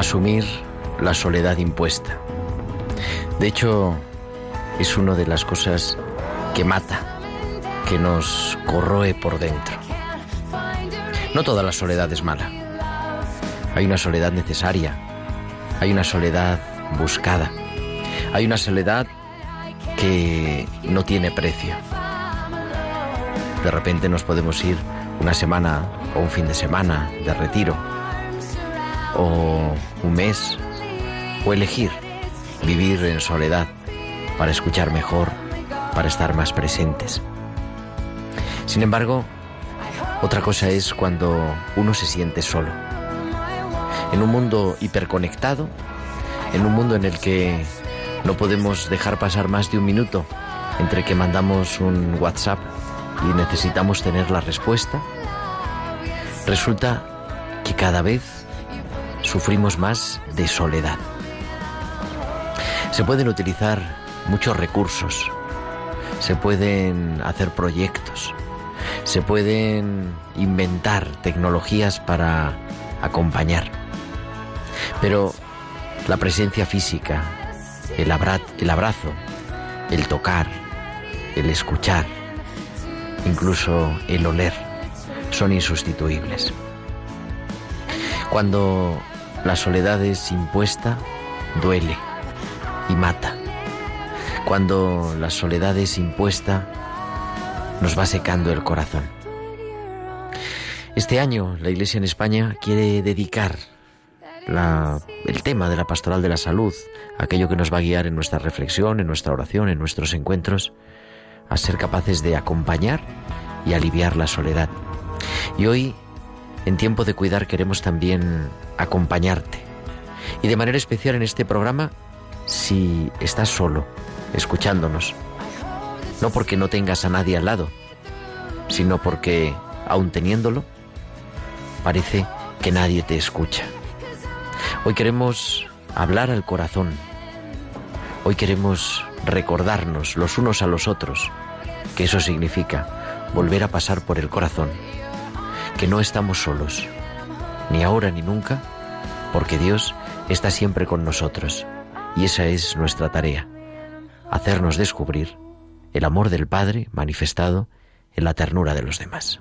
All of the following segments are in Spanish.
Asumir la soledad impuesta. De hecho, es una de las cosas que mata, que nos corroe por dentro. No toda la soledad es mala. Hay una soledad necesaria, hay una soledad buscada, hay una soledad que no tiene precio. De repente nos podemos ir una semana o un fin de semana de retiro o un mes o elegir vivir en soledad para escuchar mejor, para estar más presentes. Sin embargo, otra cosa es cuando uno se siente solo. En un mundo hiperconectado, en un mundo en el que no podemos dejar pasar más de un minuto entre que mandamos un WhatsApp y necesitamos tener la respuesta, resulta que cada vez sufrimos más de soledad. Se pueden utilizar muchos recursos, se pueden hacer proyectos, se pueden inventar tecnologías para acompañar. Pero la presencia física, el, abra- el abrazo, el tocar, el escuchar, incluso el oler, son insustituibles. Cuando la soledad es impuesta, duele y mata. Cuando la soledad es impuesta, nos va secando el corazón. Este año la Iglesia en España quiere dedicar el tema de la pastoral de la salud, aquello que nos va a guiar en nuestra reflexión, en nuestra oración, en nuestros encuentros, a ser capaces de acompañar y aliviar la soledad. Y hoy, en tiempo de cuidar, queremos también acompañarte. Y de manera especial en este programa, si estás solo, escuchándonos, no porque no tengas a nadie al lado, sino porque, aun teniéndolo, parece que nadie te escucha. Hoy queremos hablar al corazón. Hoy queremos recordarnos los unos a los otros que eso significa volver a pasar por el corazón, que no estamos solos, ni ahora ni nunca, porque Dios está siempre con nosotros y esa es nuestra tarea, hacernos descubrir el amor del Padre manifestado en la ternura de los demás.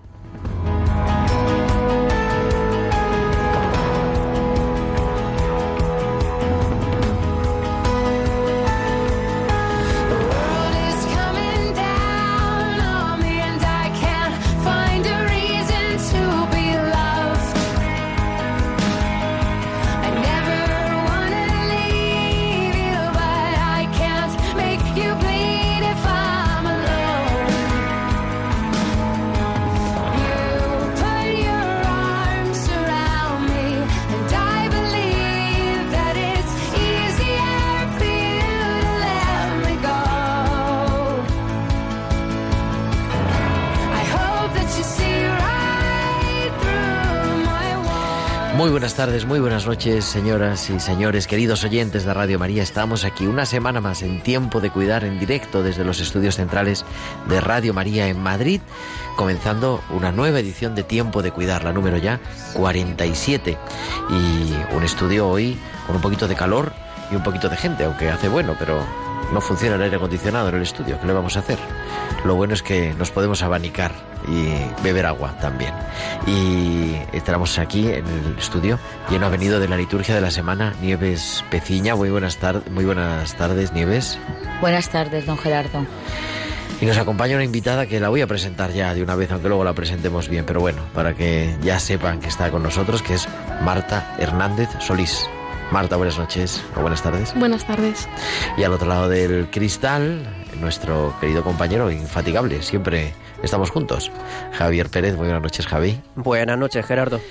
Buenas tardes, muy buenas noches, señoras y señores, queridos oyentes de Radio María. Estamos aquí una semana más en Tiempo de Cuidar en directo desde los estudios centrales de Radio María en Madrid, comenzando una nueva edición de Tiempo de Cuidar, la número ya 47. Y un estudio hoy con un poquito de calor y un poquito de gente, aunque hace bueno, pero no funciona el aire acondicionado en el estudio. ¿Qué le vamos a hacer? Lo bueno es que nos podemos abanicar y beber agua también. Y estamos aquí en el estudio y ha venido de la liturgia de la semana Nieves Peciña. Muy buenas, tardes, muy buenas tardes, Nieves. Buenas tardes, don Gerardo. Y nos acompaña una invitada que la voy a presentar ya de una vez, aunque luego la presentemos bien, pero bueno, para que ya sepan que está con nosotros, que es Marta Hernández Solís. Marta, buenas noches o buenas tardes. Buenas tardes. Y al otro lado del cristal, nuestro querido compañero infatigable, siempre estamos juntos, Javier Pérez. Muy buenas noches, Javi. Buenas noches, Gerardo.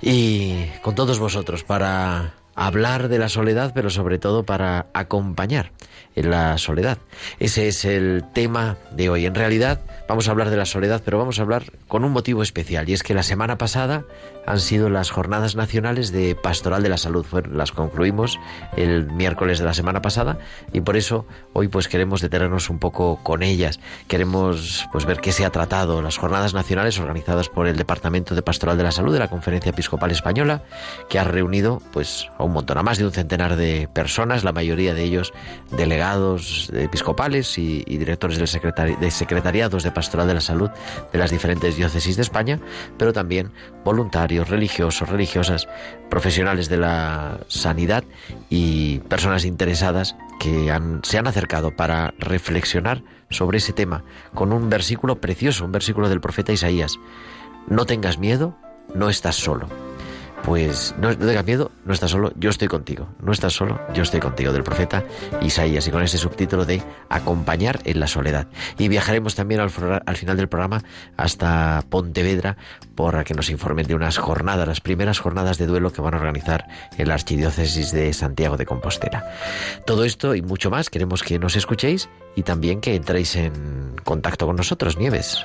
Y con todos vosotros para hablar de la soledad, pero sobre todo para acompañar en la soledad. Ese es el tema de hoy. En realidad vamos a hablar de la soledad, pero vamos a hablar con un motivo especial, y es que la semana pasada han sido las jornadas nacionales de Pastoral de la Salud. las concluimos el miércoles de la semana pasada y por eso hoy pues queremos detenernos un poco con ellas. Queremos pues ver qué se ha tratado las jornadas nacionales organizadas por el Departamento de Pastoral de la Salud de la Conferencia Episcopal Española, que ha reunido pues a un montón, a más de un centenar de personas, la mayoría de ellos delegados episcopales y, directores del de secretariados de Pastoral de la Salud de las diferentes diócesis de España, pero también voluntarios religiosos, religiosas, profesionales de la sanidad y personas interesadas que se han acercado para reflexionar sobre ese tema con un versículo precioso, un versículo del profeta Isaías. No tengas miedo, no estás solo pues no, tengas miedo, no estás solo, yo estoy contigo. No estás solo, yo estoy contigo, del profeta Isaías, y con ese subtítulo de Acompañar en la soledad. Y viajaremos también al, al final del programa hasta Pontevedra para que nos informen de unas jornadas, las primeras jornadas de duelo que van a organizar en la Archidiócesis de Santiago de Compostela. Todo esto y mucho más queremos que nos escuchéis y también que entréis en contacto con nosotros, Nieves.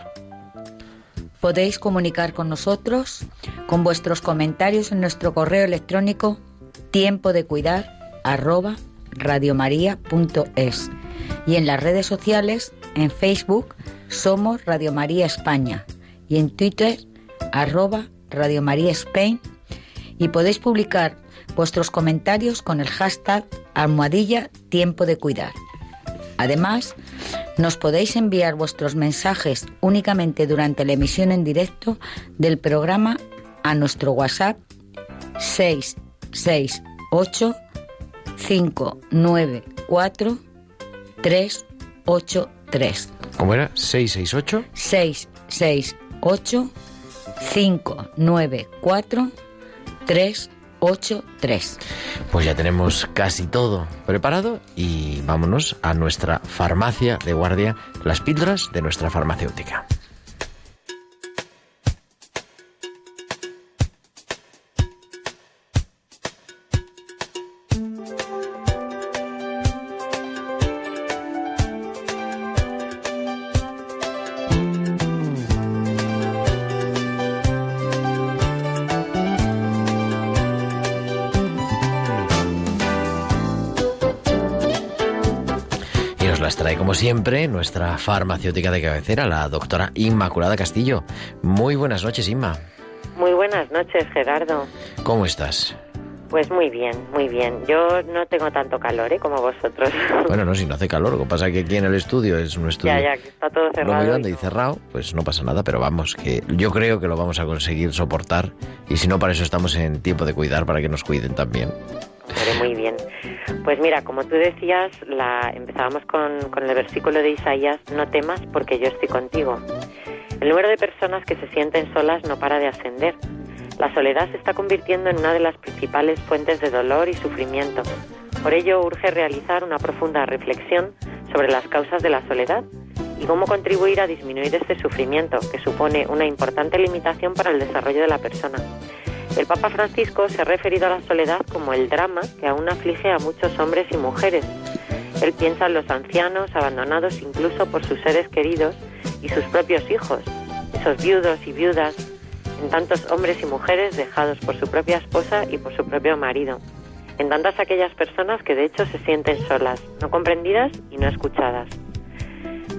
Podéis comunicar con nosotros con vuestros comentarios en nuestro correo electrónico tiempo de y en las redes sociales en Facebook somos Radio María España y en Twitter arroba Spain y podéis publicar vuestros comentarios con el hashtag almohadilla tiempo de cuidar. Además, nos podéis enviar vuestros mensajes únicamente durante la emisión en directo del programa a nuestro WhatsApp 668 594 383. ¿Cómo era? 668 668 594 383. 83. Pues ya tenemos casi todo preparado y vámonos a nuestra farmacia de guardia, las píldoras de nuestra farmacéutica. Siempre, nuestra farmacéutica de cabecera, la doctora Inmaculada Castillo. Muy buenas noches, Inma. Muy buenas noches, Gerardo. ¿Cómo estás? Pues muy bien, muy bien. Yo no tengo tanto calor ¿eh? como vosotros. Bueno, no, si no hace calor. Lo que pasa es que aquí en el estudio es un estudio ya, ya, que está todo cerrado. muy grande y cerrado, pues no pasa nada, pero vamos, que yo creo que lo vamos a conseguir soportar. Y si no, para eso estamos en tiempo de cuidar, para que nos cuiden también. Muy bien. Pues mira, como tú decías, la, empezábamos con, con el versículo de Isaías, no temas porque yo estoy contigo. El número de personas que se sienten solas no para de ascender. La soledad se está convirtiendo en una de las principales fuentes de dolor y sufrimiento. Por ello urge realizar una profunda reflexión sobre las causas de la soledad y cómo contribuir a disminuir este sufrimiento, que supone una importante limitación para el desarrollo de la persona. El Papa Francisco se ha referido a la soledad como el drama que aún aflige a muchos hombres y mujeres. Él piensa en los ancianos abandonados incluso por sus seres queridos y sus propios hijos, esos viudos y viudas en tantos hombres y mujeres dejados por su propia esposa y por su propio marido, en tantas aquellas personas que de hecho se sienten solas, no comprendidas y no escuchadas.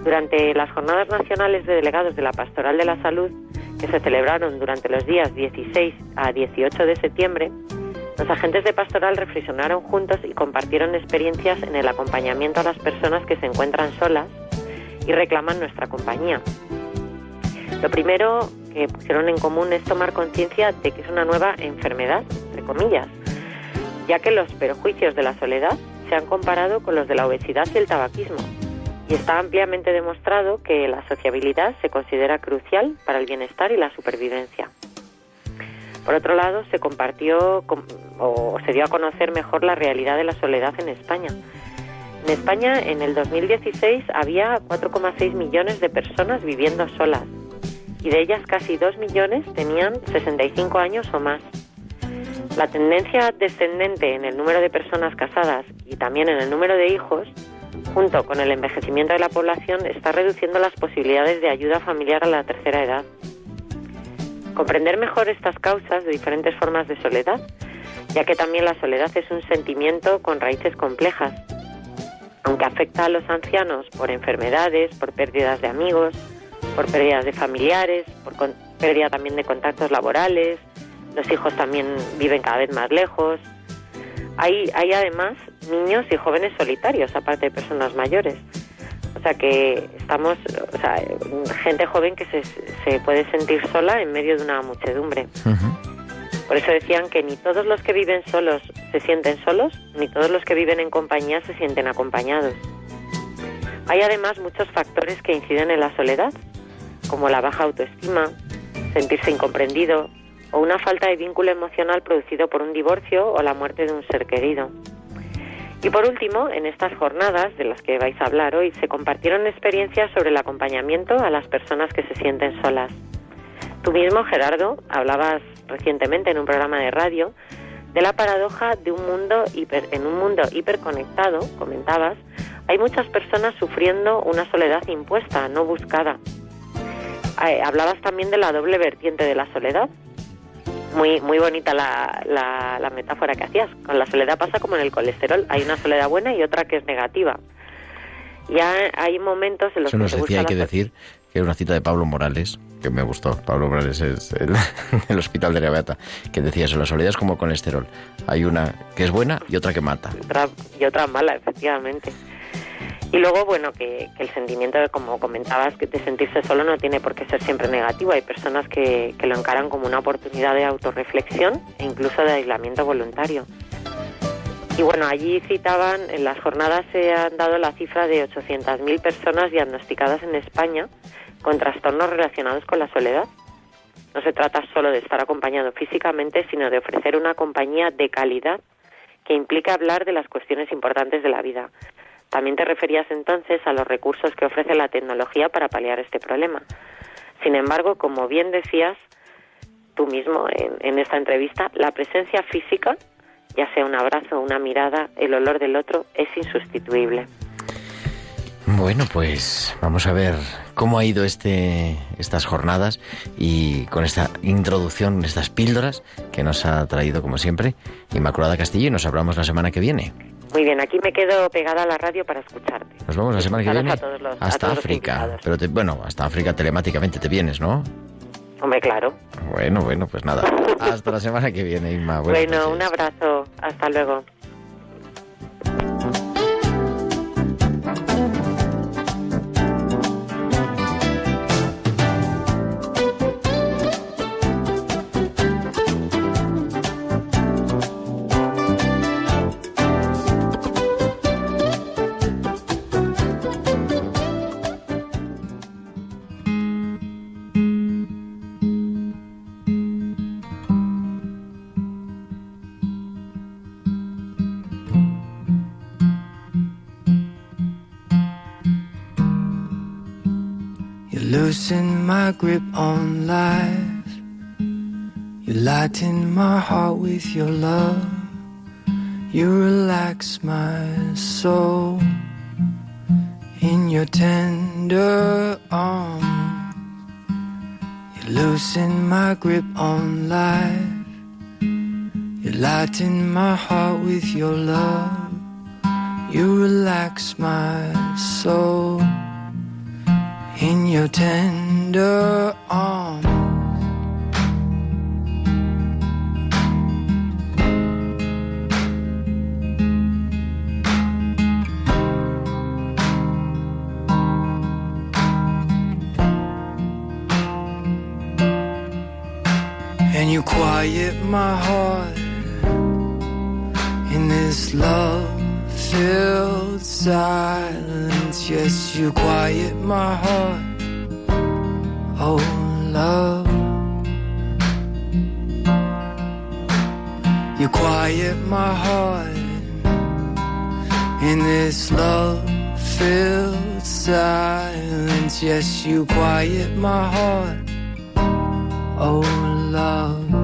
Durante las Jornadas Nacionales de Delegados de la Pastoral de la Salud, que se celebraron durante los días 16 a 18 de septiembre, los agentes de pastoral reflexionaron juntos y compartieron experiencias en el acompañamiento a las personas que se encuentran solas y reclaman nuestra compañía. Lo primero que pusieron en común es tomar conciencia de que es una nueva enfermedad, entre comillas, ya que los perjuicios de la soledad se han comparado con los de la obesidad y el tabaquismo. Y está ampliamente demostrado que la sociabilidad se considera crucial para el bienestar y la supervivencia. Por otro lado, se compartió o se dio a conocer mejor la realidad de la soledad en España. En España, en el 2016, había 4,6 millones de personas viviendo solas y de ellas casi 2 millones tenían 65 años o más. La tendencia descendente en el número de personas casadas y también en el número de hijos, junto con el envejecimiento de la población, está reduciendo las posibilidades de ayuda familiar a la tercera edad. Comprender mejor estas causas de diferentes formas de soledad, ya que también la soledad es un sentimiento con raíces complejas, aunque afecta a los ancianos por enfermedades, por pérdidas de amigos, por pérdidas de familiares, por pérdida también de contactos laborales, los hijos también viven cada vez más lejos. Hay, hay además niños y jóvenes solitarios, aparte de personas mayores. O sea que estamos, o sea, gente joven que se, se puede sentir sola en medio de una muchedumbre. Por eso decían que ni todos los que viven solos se sienten solos, ni todos los que viven en compañía se sienten acompañados. Hay además muchos factores que inciden en la soledad, como la baja autoestima, sentirse incomprendido o una falta de vínculo emocional producido por un divorcio o la muerte de un ser querido. Y por último, en estas jornadas de las que vais a hablar hoy, se compartieron experiencias sobre el acompañamiento a las personas que se sienten solas. Tú mismo, Gerardo, hablabas recientemente en un programa de radio de la paradoja de un mundo en un mundo hiperconectado, comentabas, hay muchas personas sufriendo una soledad impuesta, no buscada. Eh, hablabas también de la doble vertiente de la soledad, muy, muy bonita la, la, metáfora que hacías. Con la soledad pasa como en el colesterol. Hay una soledad buena y otra que es negativa. Ya hay momentos en los que... Eso nos decía, hay que decir, que es una cita de Pablo Morales, que me gustó. Pablo Morales es el, hospital de Rebeata, que decía eso, la soledad es como colesterol. Hay una que es buena y otra que mata. y otra mala, efectivamente. Y luego, bueno, que, el sentimiento, como comentabas, que de sentirse solo no tiene por qué ser siempre negativo. Hay personas que, que lo encaran como una oportunidad de autorreflexión e incluso de aislamiento voluntario. Y bueno, allí citaban, en las jornadas se han dado la cifra de 800.000 personas diagnosticadas en España con trastornos relacionados con la soledad. No se trata solo de estar acompañado físicamente, sino de ofrecer una compañía de calidad que implica hablar de las cuestiones importantes de la vida, también te referías entonces a los recursos que ofrece la tecnología para paliar este problema. Sin embargo, como bien decías tú mismo en, esta entrevista, la presencia física, ya sea un abrazo, una mirada, el olor del otro, es insustituible. Bueno, pues vamos a ver cómo ha ido este, estas jornadas y con esta introducción, estas píldoras que nos ha traído, como siempre, Inmaculada Castillo y nos hablamos la semana que viene. Muy bien, aquí me quedo pegada a la radio para escucharte. Nos vemos la semana que viene hasta África. Pero bueno, hasta África telemáticamente te vienes, ¿no? Hombre, claro. Bueno, bueno, pues nada. hasta la semana que viene, Inma. bueno, un abrazo. Hasta luego. Loosen my grip on life. You lighten my heart with your love. You relax my soul in your tender arms. You loosen my grip on life. You lighten my heart with your love. You relax my soul in your tender arms. And you quiet my heart in this love filled silence. Yes, you quiet my heart. Oh, love. You quiet my heart in this love filled silence. Yes, you quiet my heart. Oh, love.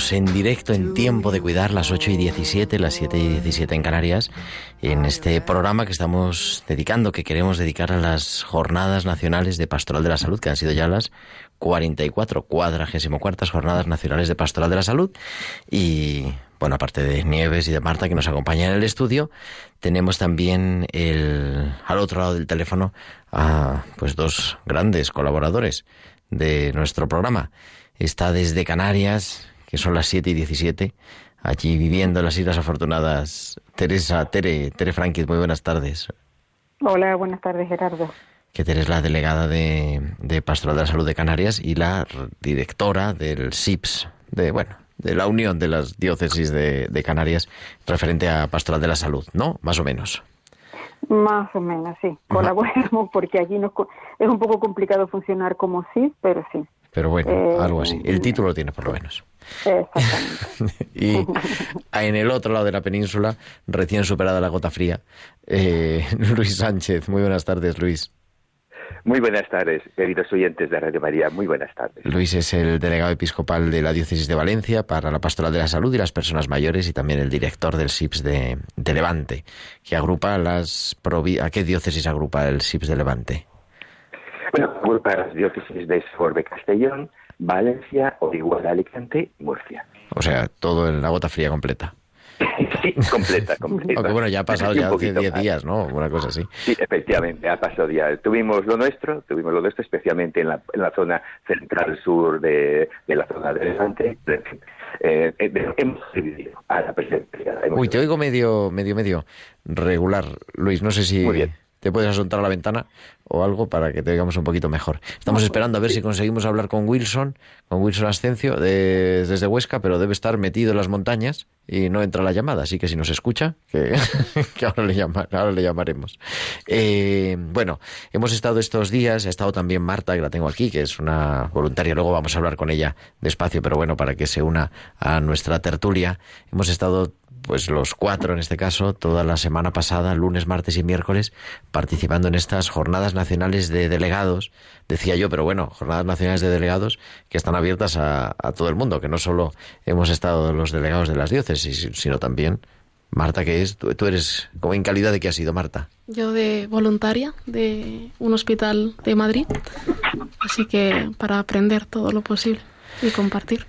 En directo en tiempo de cuidar las 8 y 17, las 7 y 17 en Canarias, en este programa que estamos dedicando, que queremos dedicar a las jornadas nacionales de Pastoral de la Salud, que han sido ya las 44, cuadragésimo cuartas jornadas nacionales de Pastoral de la Salud. Y bueno, aparte de Nieves y de Marta que nos acompañan en el estudio, tenemos también el, al otro lado del teléfono a pues dos grandes colaboradores de nuestro programa. Está desde Canarias, que son las 7 y 17, allí viviendo en las Islas Afortunadas. Teresa, Tere, Tere Franquez, muy buenas tardes. Hola, buenas tardes, Gerardo. Que Tere es la delegada de, de Pastoral de la Salud de Canarias y la directora del SIPS, de, bueno, de la Unión de las Diócesis de, de Canarias, referente a Pastoral de la Salud, ¿no? Más o menos. Más o menos, sí. Colaboramos porque aquí nos es un poco complicado funcionar como sí, pero sí. Pero bueno, Eh, algo así. El título lo tiene por lo menos. Exactamente. y en el otro lado de la península, recién superada la gota fría, eh, Luis Sánchez. Muy buenas tardes, Luis. Muy buenas tardes, queridos oyentes de Radio María. Muy buenas tardes. Luis es el delegado episcopal de la Diócesis de Valencia para la Pastoral de la Salud y las Personas Mayores y también el director del SIPS de, de Levante, que agrupa las... ¿A qué diócesis agrupa el SIPS de Levante? Bueno, agrupa las diócesis de Sorbe Castellón, Valencia, Orihuela, Alicante y Murcia. O sea, todo en la gota fría completa. sí, completa, completa. Aunque bueno, ya ha pasado ya hace poquito 10 más. días, ¿no? Una cosa así. Sí, efectivamente, ha pasado ya. Tuvimos lo nuestro, tuvimos lo nuestro, especialmente en la, en la zona central-sur de, de la zona de Levante. Eh, eh, hemos sobrevivido a la presencia. Uy, te oigo medio, medio, medio regular, Luis. No sé si Muy bien. Te puedes asuntar a la ventana o algo para que te oigamos un poquito mejor. Estamos esperando a ver si conseguimos hablar con Wilson, con Wilson Ascencio de- desde Huesca, pero debe estar metido en las montañas y no entra la llamada. Así que si nos escucha, que, que ahora, le llama- ahora le llamaremos. Eh, bueno, hemos estado estos días, ha estado también Marta, que la tengo aquí, que es una voluntaria. Luego vamos a hablar con ella despacio, pero bueno, para que se una a nuestra tertulia. Hemos estado pues los cuatro en este caso, toda la semana pasada, lunes, martes y miércoles, participando en estas jornadas nacionales de delegados, decía yo, pero bueno, jornadas nacionales de delegados que están abiertas a, a todo el mundo, que no solo hemos estado los delegados de las diócesis, sino también Marta, que es, tú, tú eres, como en calidad de qué has sido Marta? Yo de voluntaria de un hospital de Madrid, así que para aprender todo lo posible y compartir.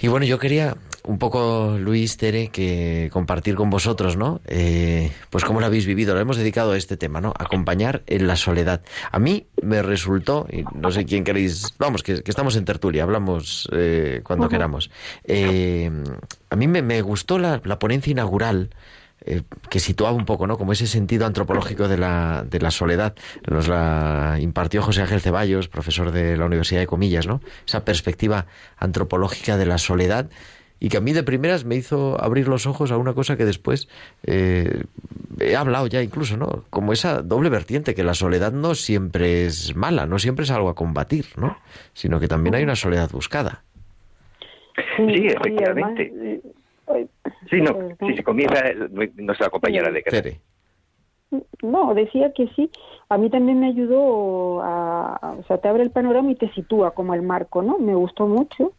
Y bueno, yo quería un poco, Luis Tere, que compartir con vosotros, ¿no? Eh, pues cómo lo habéis vivido. Lo hemos dedicado a este tema, ¿no? Acompañar en la soledad. A mí me resultó, y no sé quién queréis, vamos, que, estamos en tertulia, hablamos eh, cuando queramos. Eh, a mí me, gustó la, la ponencia inaugural eh, que situaba un poco, ¿no? Como ese sentido antropológico de la, de la soledad. Nos la impartió José Ángel Ceballos, profesor de la Universidad de Comillas, ¿no? Esa perspectiva antropológica de la soledad y que a mí de primeras me hizo abrir los ojos a una cosa que después eh, he hablado ya incluso, ¿no? Como esa doble vertiente, que la soledad no siempre es mala, no siempre es algo a combatir, ¿no? Sino que también hay una soledad buscada. Sí, efectivamente. Sí, no, si se comienza nuestra compañera de. No, decía que sí. A mí también me ayudó a, o sea, te abre el panorama y te sitúa como el marco, ¿no? Me gustó mucho.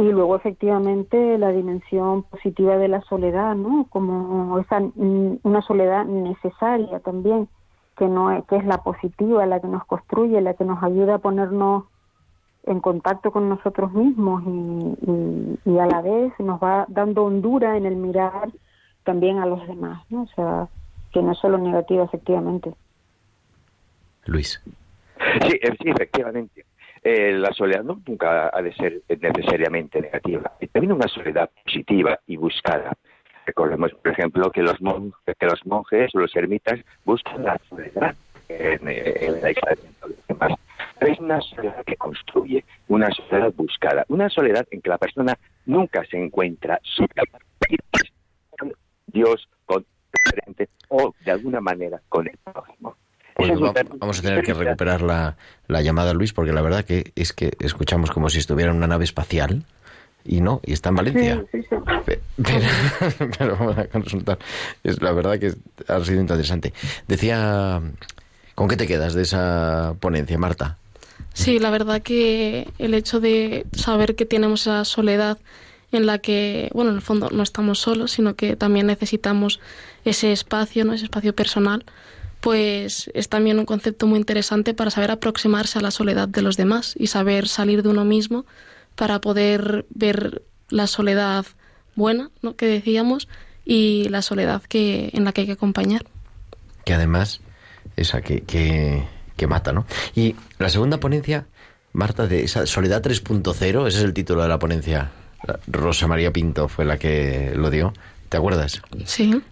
Y luego efectivamente la dimensión positiva de la soledad, ¿no? Como esa mm, una soledad necesaria también, que no es, que es la positiva, la que nos construye, la que nos ayuda a ponernos en contacto con nosotros mismos y, a la vez nos va dando hondura en el mirar también a los demás, ¿no? O sea, que no es solo negativo, efectivamente. Luis. Sí, eh, sí efectivamente. Eh, la soledad no nunca ha de ser necesariamente negativa. También una soledad positiva y buscada. Recordemos, por ejemplo, que los, que los monjes o los ermitas buscan la soledad en, en el aislamiento de los demás es una soledad que construye, una soledad buscada, una soledad en que la persona nunca se encuentra con Dios, con diferente o de alguna manera con el prójimo. Pues vamos a tener que recuperar la, la llamada, Luis, porque la verdad que es que escuchamos como si estuviera en una nave espacial y no, y está en Valencia. Pero, vamos a consultar. Es, la verdad que ha sido interesante. Decía, ¿con qué te quedas de esa ponencia, Marta? Sí, la verdad que el hecho de saber que tenemos esa soledad en la que, bueno, en el fondo no estamos solos, sino que también necesitamos ese espacio, ¿no? ese espacio personal, pues es también un concepto muy interesante para saber aproximarse a la soledad de los demás y saber salir de uno mismo para poder ver la soledad buena, ¿no? que decíamos, y la soledad que en la que hay que acompañar. Que además, esa que, que que mata, ¿no? Y la segunda ponencia, Marta, de esa Soledad 3.0, ese es el título de la ponencia. Rosa María Pinto fue la que lo dio. ¿Te acuerdas? Sí.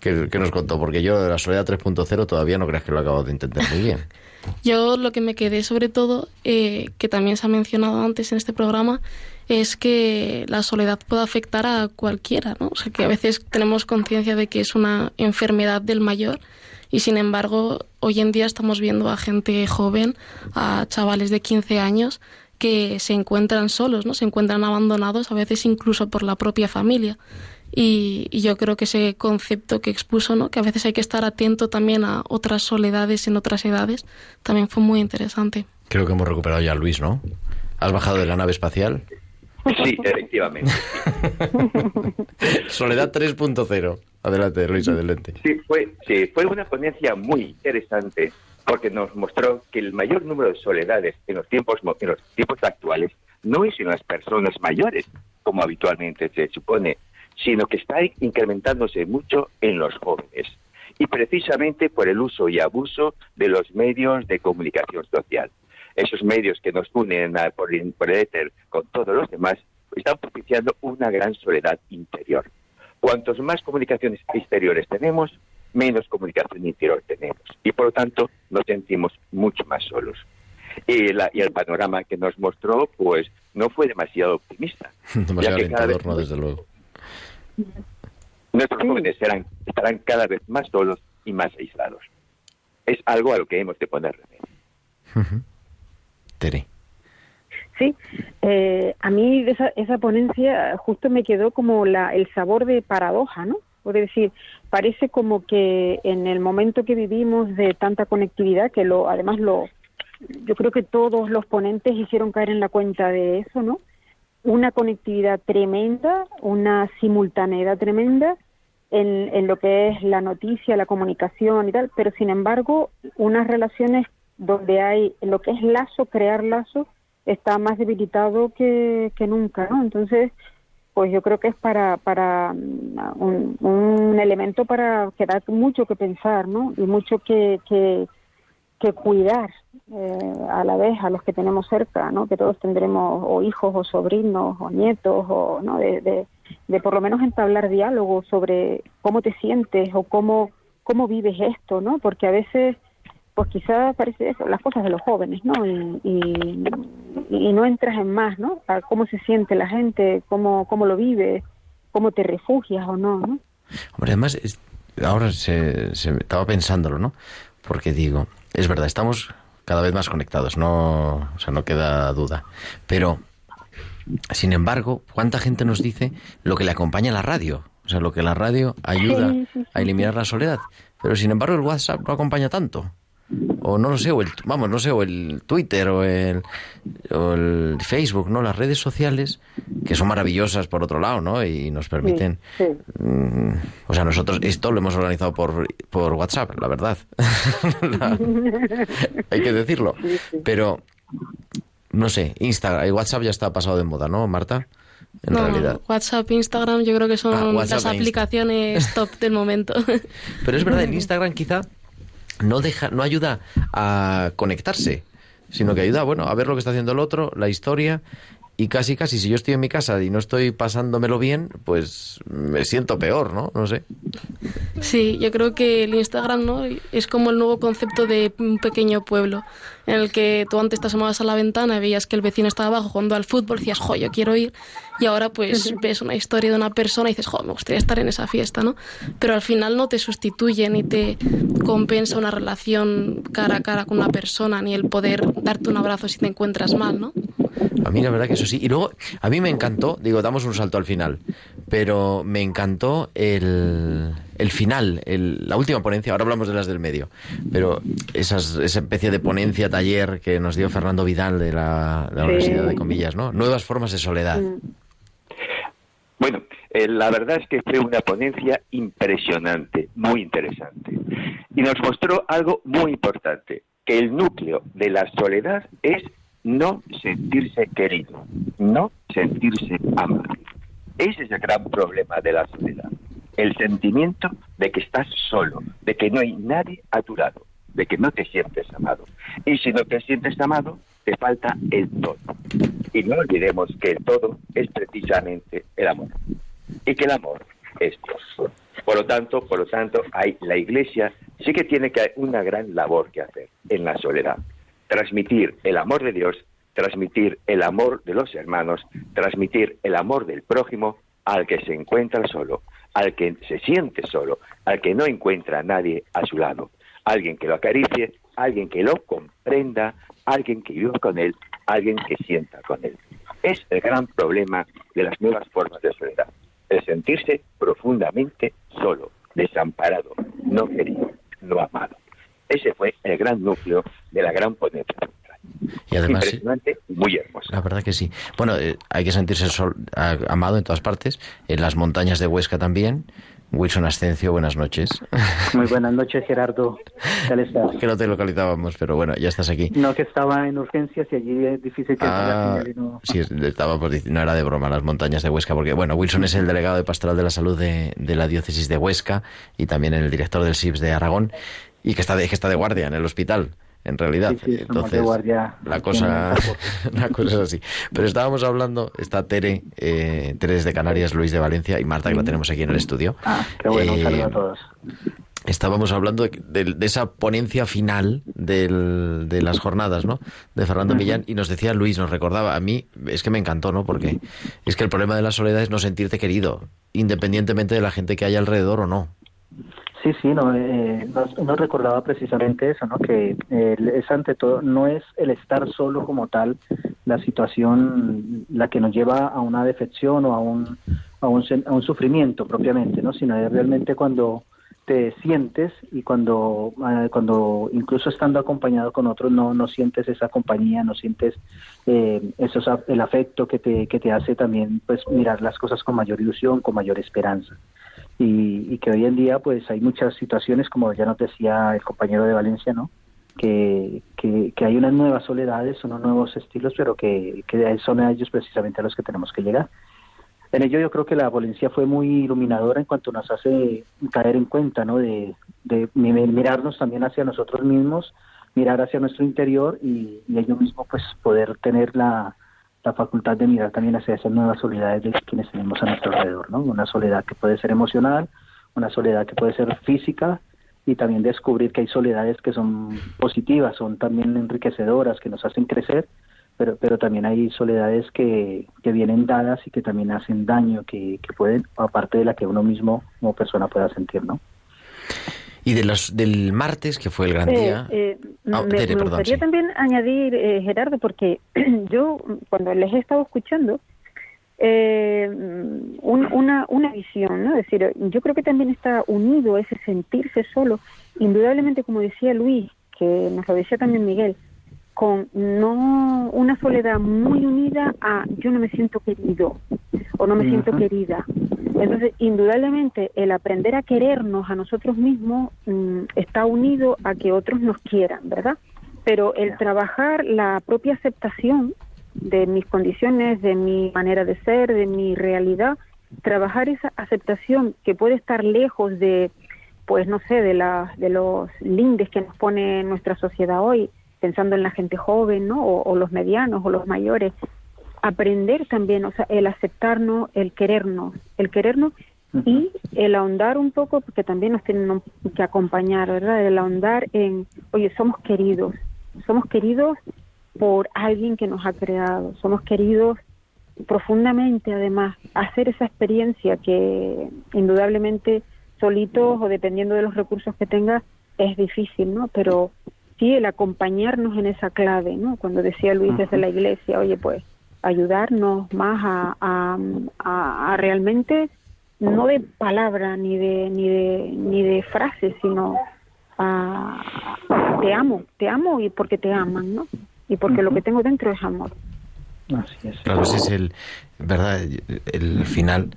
¿Qué, nos contó? Porque yo de la Soledad 3.0 todavía no crees que lo acabo de entender muy bien. Yo lo que me quedé sobre todo, eh, que también se ha mencionado antes en este programa, es que la soledad puede afectar a cualquiera, ¿no? O sea, que a veces tenemos conciencia de que es una enfermedad del mayor y sin embargo hoy en día estamos viendo a gente joven, a chavales de 15 años que se encuentran solos, ¿no? Se encuentran abandonados a veces incluso por la propia familia. Y, yo creo que ese concepto que expuso, ¿no? que a veces hay que estar atento también a otras soledades en otras edades, también fue muy interesante. Creo que hemos recuperado ya a Luis, ¿no? ¿Has bajado de la nave espacial? Sí, efectivamente. Soledad 3.0. Adelante, Luis, adelante. Sí fue, sí, fue una ponencia muy interesante porque nos mostró que el mayor número de soledades en los tiempos, en los tiempos actuales no es en las personas mayores, como habitualmente se supone, sino que está incrementándose mucho en los jóvenes. Y precisamente por el uso y abuso de los medios de comunicación social esos medios que nos unen por, por, el éter con todos los demás, están propiciando una gran soledad interior. Cuantos más comunicaciones exteriores tenemos, menos comunicación interior tenemos. Y por lo tanto nos sentimos mucho más solos. Y, y el panorama que nos mostró, pues, no fue demasiado optimista. demasiado alentador, no, desde luego. Nuestros jóvenes serán, estarán cada vez más solos y más aislados. Es algo a lo que hemos de poner remedio. Tere. Sí, eh, a mí esa, esa ponencia justo me quedó como la, el sabor de paradoja, ¿no? Es decir, parece como que en el momento que vivimos de tanta conectividad, que lo, además lo, yo creo que todos los ponentes hicieron caer en la cuenta de eso, ¿no? Una conectividad tremenda, una simultaneidad tremenda en, en lo que es la noticia, la comunicación y tal, pero sin embargo, unas relaciones donde hay lo que es lazo, crear lazo, está más debilitado que, que nunca, ¿no? Entonces, pues yo creo que es para, para mm, un, elemento para que da mucho que pensar, ¿no? Y mucho que, que cuidar eh, a la vez a los que tenemos cerca, ¿no? Que todos tendremos o hijos o sobrinos o nietos o, ¿no? De, de, de por lo menos entablar diálogo sobre cómo te sientes o cómo, cómo vives esto, ¿no? Porque a veces pues quizás parece eso, las cosas de los jóvenes, ¿no? Y, y, no entras en más, ¿no? A cómo se siente la gente, cómo, cómo lo vive, cómo te refugias o no, ¿no? Hombre, además, ahora se, se estaba pensándolo, ¿no? Porque digo, es verdad, estamos cada vez más conectados, no, o sea, no queda duda. Pero, sin embargo, ¿cuánta gente nos dice lo que le acompaña a la radio? O sea, lo que la radio ayuda a eliminar la soledad. Pero, sin embargo, el WhatsApp no acompaña tanto. O no lo sé, o el, vamos, no sé, o el Twitter o el, o el Facebook, ¿no? Las redes sociales, que son maravillosas por otro lado, ¿no? Y nos permiten Sí, Mm, O sea, nosotros esto lo hemos organizado por, por WhatsApp, la verdad. La- hay que decirlo. Pero, no sé, Instagram, el WhatsApp ya está pasado de moda, ¿no, Marta? En no, realidad. WhatsApp, Instagram, yo creo que son Ah, las e aplicaciones top del momento. Pero es verdad, el Instagram quizá no deja, no ayuda a conectarse, sino que ayuda, bueno, a ver lo que está haciendo el otro, la historia. Y casi, casi, si yo estoy en mi casa y no estoy pasándomelo bien, pues me siento peor, ¿no? No sé. Sí, yo creo que el Instagram ¿no? es como el nuevo concepto de un pequeño pueblo, en el que tú antes te asomabas a la ventana y veías que el vecino estaba abajo jugando al fútbol, decías, jo, yo quiero ir, y ahora pues ves una historia de una persona y dices, jo, me gustaría estar en esa fiesta, ¿no? Pero al final no te sustituye ni te compensa una relación cara a cara con una persona, ni el poder darte un abrazo si te encuentras mal, ¿no? A mí la verdad que eso sí. Y luego, a mí me encantó, digo, damos un salto al final, pero me encantó el, el final, el- la última ponencia, ahora hablamos de las del medio, pero esas, esa especie de ponencia, taller que nos dio Fernando Vidal de la, de la Sí. Universidad de Comillas, ¿no? Nuevas formas de soledad. Bueno, eh, la verdad es que fue una ponencia impresionante, muy interesante. Y nos mostró algo muy importante, que el núcleo de la soledad es no sentirse querido, no sentirse amado. Ese es el gran problema de la soledad. El sentimiento de que estás solo, de que no hay nadie a tu lado, de que no te sientes amado. Y si no te sientes amado, te falta el todo. Y no olvidemos que el todo es precisamente el amor. Y que el amor es Dios. Por lo tanto, por lo tanto, hay la Iglesia sí que tiene que una gran labor que hacer en la soledad. Transmitir el amor de Dios, transmitir el amor de los hermanos, transmitir el amor del prójimo al que se encuentra solo, al que se siente solo, al que no encuentra a nadie a su lado, alguien que lo acaricie, alguien que lo comprenda, alguien que viva con él, alguien que sienta con él. Es el gran problema de las nuevas formas de soledad, el sentirse profundamente solo, desamparado, no querido, no amado. Ese fue el gran núcleo de la gran ponencia. Y además, Impresionante y muy hermoso. la verdad que sí. Bueno, eh, hay que sentirse sol- a- amado en todas partes, en las montañas de Huesca también. Wilson Ascencio, buenas noches. Muy buenas noches, Gerardo. ¿Qué tal estás? que no te localizábamos, pero bueno, ya estás aquí. No, que estaba en urgencias y allí es difícil que Ah, la no... sí, estábamos dic- no era de broma, las montañas de Huesca, porque bueno, Wilson es el delegado de Pastoral de la Salud de, de la diócesis de Huesca y también el director del SIPS de Aragón y que está de, que está de guardia en el hospital, en realidad. Sí, sí, Entonces, de la cosa, la cosa es así. Pero estábamos hablando, está Tere, eh, Tere desde Canarias, Luis de Valencia y Marta, que la tenemos aquí en el estudio. Ah, qué bueno, un Eh, saludo a todos. Estábamos hablando de, de- de esa ponencia final del- de las jornadas, ¿no? De Fernando Millán y nos decía Luis, nos recordaba, a mí es que me encantó, ¿no? Porque es que el problema de la soledad es no sentirte querido, independientemente de la gente que haya alrededor o no. Sí, sí, no, eh, nos, nos recordaba precisamente eso, ¿no? Que eh, es ante todo, no es el estar solo como tal la situación la que nos lleva a una defección o a un, a un, sufrimiento propiamente, ¿no? Sino es realmente cuando te sientes y cuando, eh, cuando incluso estando acompañado con otros no, no sientes esa compañía, no sientes eh, esos, el afecto que te, que te hace también pues mirar las cosas con mayor ilusión, con mayor esperanza y, que hoy en día pues hay muchas situaciones como ya nos decía el compañero de Valencia no que, que, que hay unas nuevas soledades unos nuevos estilos pero que, que son ellos precisamente a los que tenemos que llegar en ello yo creo que la violencia fue muy iluminadora en cuanto nos hace caer en cuenta, ¿no? De, de mirarnos también hacia nosotros mismos, mirar hacia nuestro interior y, y ello mismo pues poder tener la, la facultad de mirar también hacia esas nuevas soledades de quienes tenemos a nuestro alrededor, ¿no? Una soledad que puede ser emocional, una soledad que puede ser física y también descubrir que hay soledades que son positivas, son también enriquecedoras, que nos hacen crecer pero, pero también hay soledades que, que vienen dadas y que también hacen daño, que, que pueden, aparte de la que uno mismo como persona pueda sentir, ¿no? Y de los, del martes, que fue el gran Eh, día. eh, Ah, me, Tere, me perdón, gustaría sí. también añadir, eh, Gerardo, porque yo cuando les he estado escuchando, eh, un- una, una visión, ¿no? Es decir, yo creo que también está unido ese sentirse solo, indudablemente, como decía Luis, que nos lo decía también Miguel, con no una soledad muy unida a yo no me siento querido o no me siento querida. Entonces, indudablemente, el aprender a querernos a nosotros mismos mm, está unido a que otros nos quieran, ¿verdad? Pero el trabajar la propia aceptación de mis condiciones, de mi manera de ser, de mi realidad, trabajar esa aceptación que puede estar lejos de, pues no sé, de, la, de los lindes que nos pone nuestra sociedad hoy, pensando en la gente joven, ¿no? O, o los medianos o los mayores. Aprender también, o sea, el aceptarnos, el querernos, el querernos y el ahondar un poco, porque también nos tienen que acompañar, ¿verdad? El ahondar en, oye, somos queridos, somos queridos por alguien que nos ha creado, somos queridos profundamente además, hacer esa experiencia que indudablemente solitos o dependiendo de los recursos que tengas es difícil, ¿no? Pero sí el acompañarnos en esa clave, ¿no? Cuando decía Luis desde la iglesia, oye, pues ayudarnos más a, a, a- a realmente no de palabra ni de ni de ni de frases, sino a, a- te amo, te amo y porque te aman, ¿no? Y porque lo que tengo dentro es amor. Así es. Claro, ese es el, ¿verdad? El final,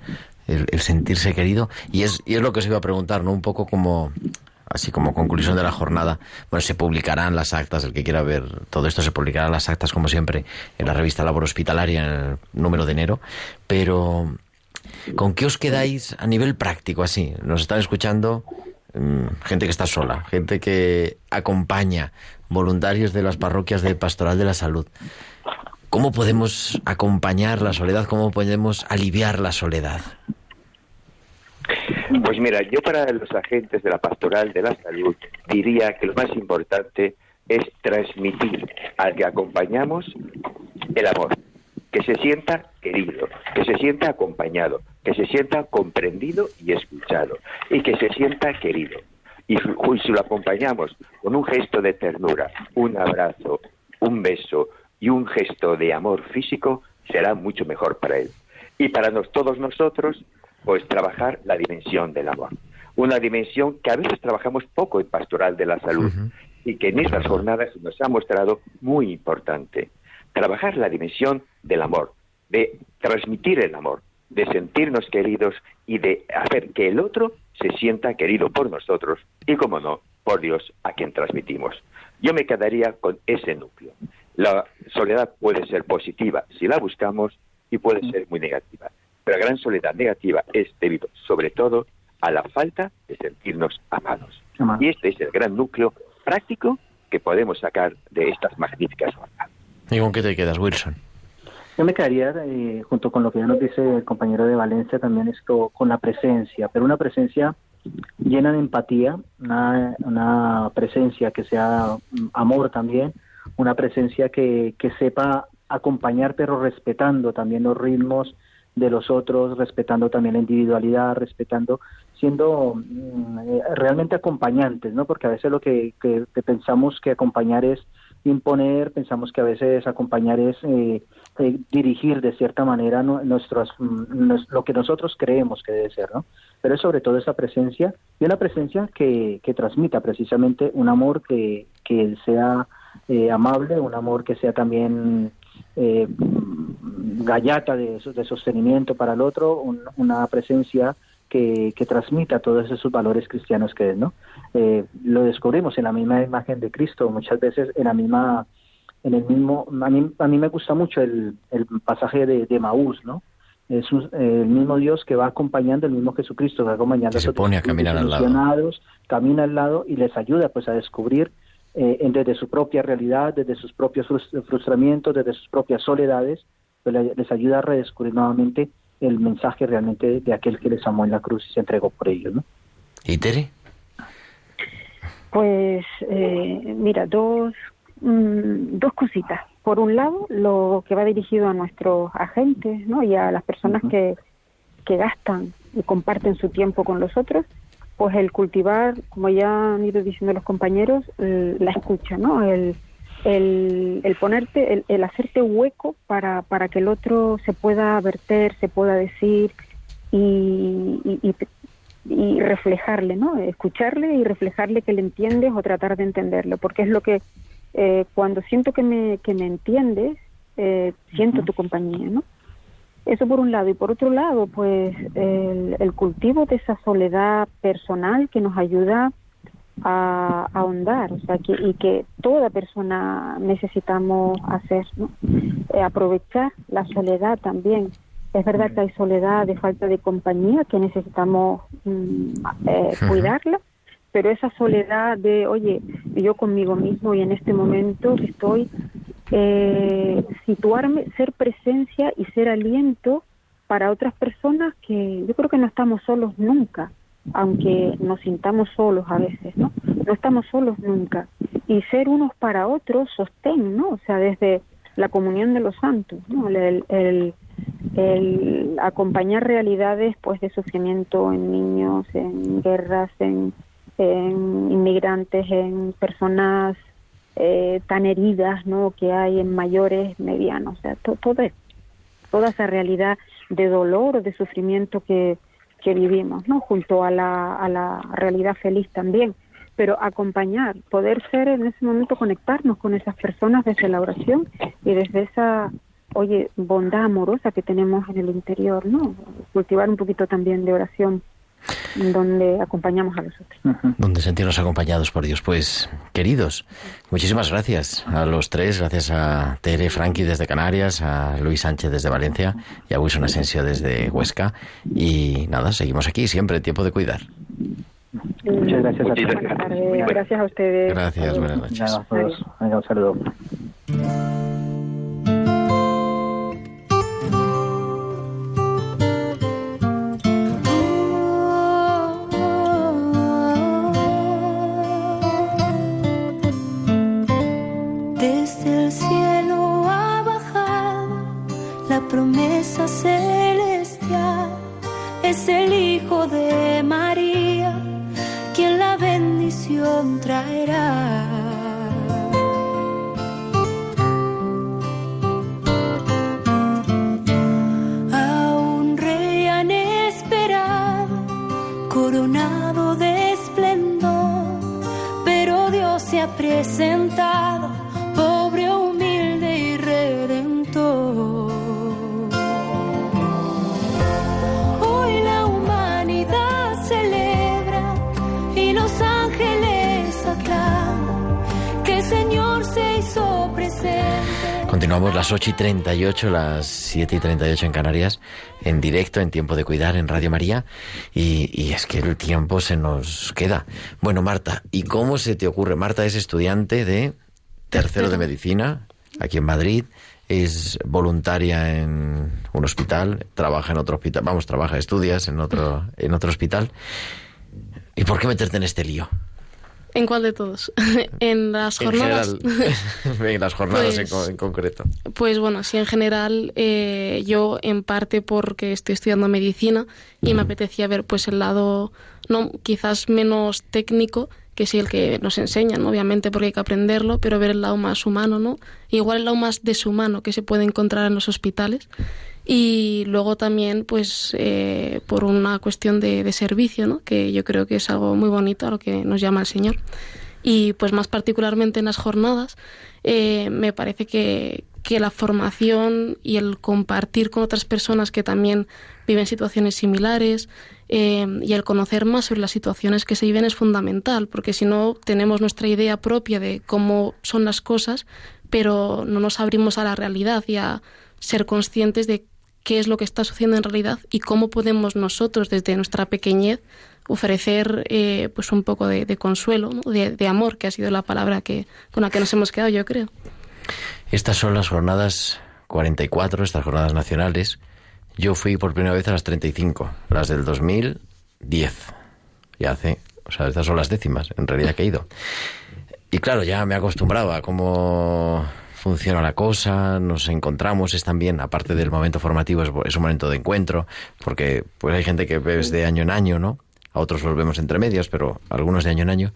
el, el sentirse querido. Y es, y es lo que os iba a preguntar, ¿no? Un poco como, así como conclusión de la jornada. Bueno, se publicarán las actas, el que quiera ver todo esto, se publicarán las actas, como siempre, en la revista Labor Hospitalaria, en el número de enero. Pero, ¿con qué os quedáis a nivel práctico, así? Nos están escuchando mm, gente que está sola, gente que acompaña, voluntarios de las parroquias de Pastoral de la Salud. ¿Cómo podemos acompañar la soledad? ¿Cómo podemos aliviar la soledad? Pues mira, yo para los agentes de la pastoral de la salud diría que lo más importante es transmitir al que acompañamos el amor, que se sienta querido, que se sienta acompañado, que se sienta comprendido y escuchado, y que se sienta querido. Y si lo acompañamos con un gesto de ternura, un abrazo, un beso y un gesto de amor físico, será mucho mejor para él. Y para nos- todos nosotros, pues trabajar la dimensión del amor. Una dimensión que a veces trabajamos poco en Pastoral de la Salud y que en estas jornadas nos ha mostrado muy importante. Trabajar la dimensión del amor, de transmitir el amor, de sentirnos queridos y de hacer que el otro se sienta querido por nosotros y, como no, por Dios a quien transmitimos. Yo me quedaría con ese núcleo. La soledad puede ser positiva si la buscamos y puede ser muy negativa. Pero la gran soledad negativa es debido sobre todo a la falta de sentirnos amados. Y este es el gran núcleo práctico que podemos sacar de estas magníficas jornadas. ¿Y con qué te quedas, Wilson? Yo me quedaría, eh, junto con lo que ya nos dice el compañero de Valencia, también esto con la presencia, pero una presencia llena de empatía, una, una presencia que sea mm, amor también, una presencia que, que sepa acompañar pero respetando también los ritmos de los otros, respetando también la individualidad, respetando, siendo mm, eh, realmente acompañantes, ¿no? Porque a veces lo que, pensamos que acompañar es imponer, pensamos que a veces acompañar es eh, eh, dirigir de cierta manera nu- nuestros, mm, lo que nosotros creemos que debe ser, ¿no? Pero es sobre todo esa presencia y una presencia que, que transmita precisamente un amor que, que sea eh, amable, un amor que sea también gallata de, de sostenimiento para el otro, un- una presencia que, que transmita todos esos valores cristianos que es, ¿no? Eh, lo descubrimos en la misma imagen de Cristo, muchas veces en la misma, en el mismo, a mí, a mí me gusta mucho el, el pasaje de, de Maús, ¿no? es el mismo Dios que va acompañando, el mismo Jesucristo que va acompañando se pone a caminar al lado. camina al lado y les ayuda pues a descubrir eh, desde su propia realidad, desde sus propios frustramientos, desde sus propias soledades, pues les ayuda a redescubrir nuevamente el mensaje realmente de aquel que les amó en la cruz y se entregó por ellos. ¿no? ¿Y Tere? Pues eh, mira, dos, mm, dos cositas. Por un lado, lo que va dirigido a nuestros agentes ¿no? y a las personas que, que gastan y comparten su tiempo con los otros, pues el cultivar, como ya han ido diciendo los compañeros, la escucha, ¿no? El, el, ponerte, el, el, hacerte hueco para, para que el otro se pueda verter, se pueda decir y, y, y, reflejarle, ¿no? Escucharle y reflejarle que le entiendes o tratar de entenderlo, porque es lo que eh, cuando siento que me, que me entiendes, eh, siento tu compañía, ¿no? Eso por un lado. Y por otro lado, pues el, cultivo de esa soledad personal que nos ayuda a, ahondar, o sea, que, y que toda persona necesitamos hacer, ¿no? Eh, aprovechar la soledad también. Es verdad que hay soledad de falta de compañía, que necesitamos mm, eh, cuidarla, pero esa soledad de, oye, yo conmigo mismo y en este momento estoy, eh, situarme, ser presencia y ser aliento para otras personas que yo creo que no estamos solos nunca, aunque nos sintamos solos a veces, ¿no? No estamos solos nunca. Y ser unos para otros sostén, ¿no? O sea, desde la comunión de los santos, ¿no? El, el, el acompañar realidades pues de sufrimiento en niños, en guerras, en en inmigrantes, en personas eh, tan heridas ¿no? que hay en mayores, medianos, o sea, todo, toda esa realidad de dolor de sufrimiento que, que vivimos, ¿no? junto a la, a la realidad feliz también, pero acompañar, poder ser en ese momento, conectarnos con esas personas desde la oración y desde esa, oye, bondad amorosa que tenemos en el interior, ¿no? Cultivar un poquito también de oración donde acompañamos a los otros. Donde sentirnos acompañados por Dios. Pues, queridos, muchísimas gracias a los tres, gracias a Tere Franqui desde Canarias, a Luis Sánchez desde Valencia y a Wilson Asensio desde Huesca. Y nada, seguimos aquí, siempre, tiempo de cuidar. Muchas gracias a. Gracias a ustedes. Gracias, buenas noches. un saludo. 8 y 38, las 7 y 38 en Canarias, en directo, en Tiempo de Cuidar, en Radio María. Y, es que el tiempo se nos queda. Bueno, Marta, ¿y cómo se te ocurre? Marta es estudiante de tercero de medicina, aquí en Madrid. Es voluntaria en un hospital, trabaja en otro hospital, vamos, trabaja, estudias en otro, en otro hospital. ¿Y por qué meterte en este lío? ¿En cuál de todos? en las jornadas. en las jornadas en, concreto. Pues bueno, sí, en general, eh, yo en parte porque estoy estudiando medicina y me apetecía ver pues el lado, no, quizás menos técnico, que sí el que nos enseñan, obviamente, porque hay que aprenderlo, pero ver el lado más humano, ¿no? Igual el lado más deshumano que se puede encontrar en los hospitales y luego también pues eh, por una cuestión de, servicio ¿no? que yo creo que es algo muy bonito a lo que nos llama el Señor y pues más particularmente en las jornadas eh, me parece que, que la formación y el compartir con otras personas que también viven situaciones similares eh, y el conocer más sobre las situaciones que se viven es fundamental, porque si no tenemos nuestra idea propia de cómo son las cosas, pero no nos abrimos a la realidad y a ser conscientes de qué es lo que está sucediendo en realidad y cómo podemos nosotros desde nuestra pequeñez ofrecer eh, pues un poco de, consuelo, de, amor, que ha sido la palabra que, con la que nos hemos quedado, yo creo. Estas son las jornadas 44, estas jornadas nacionales. Yo fui por primera vez a las 35, las del 2010. Ya hace, o sea, estas son las décimas, en realidad que he ido. Y claro, ya me acostumbraba a cómo funciona la cosa, nos encontramos, es también, aparte del momento formativo, es, un momento de encuentro, porque pues hay gente que ves de año en año, ¿no? A otros los vemos entre medias, pero algunos de año en año.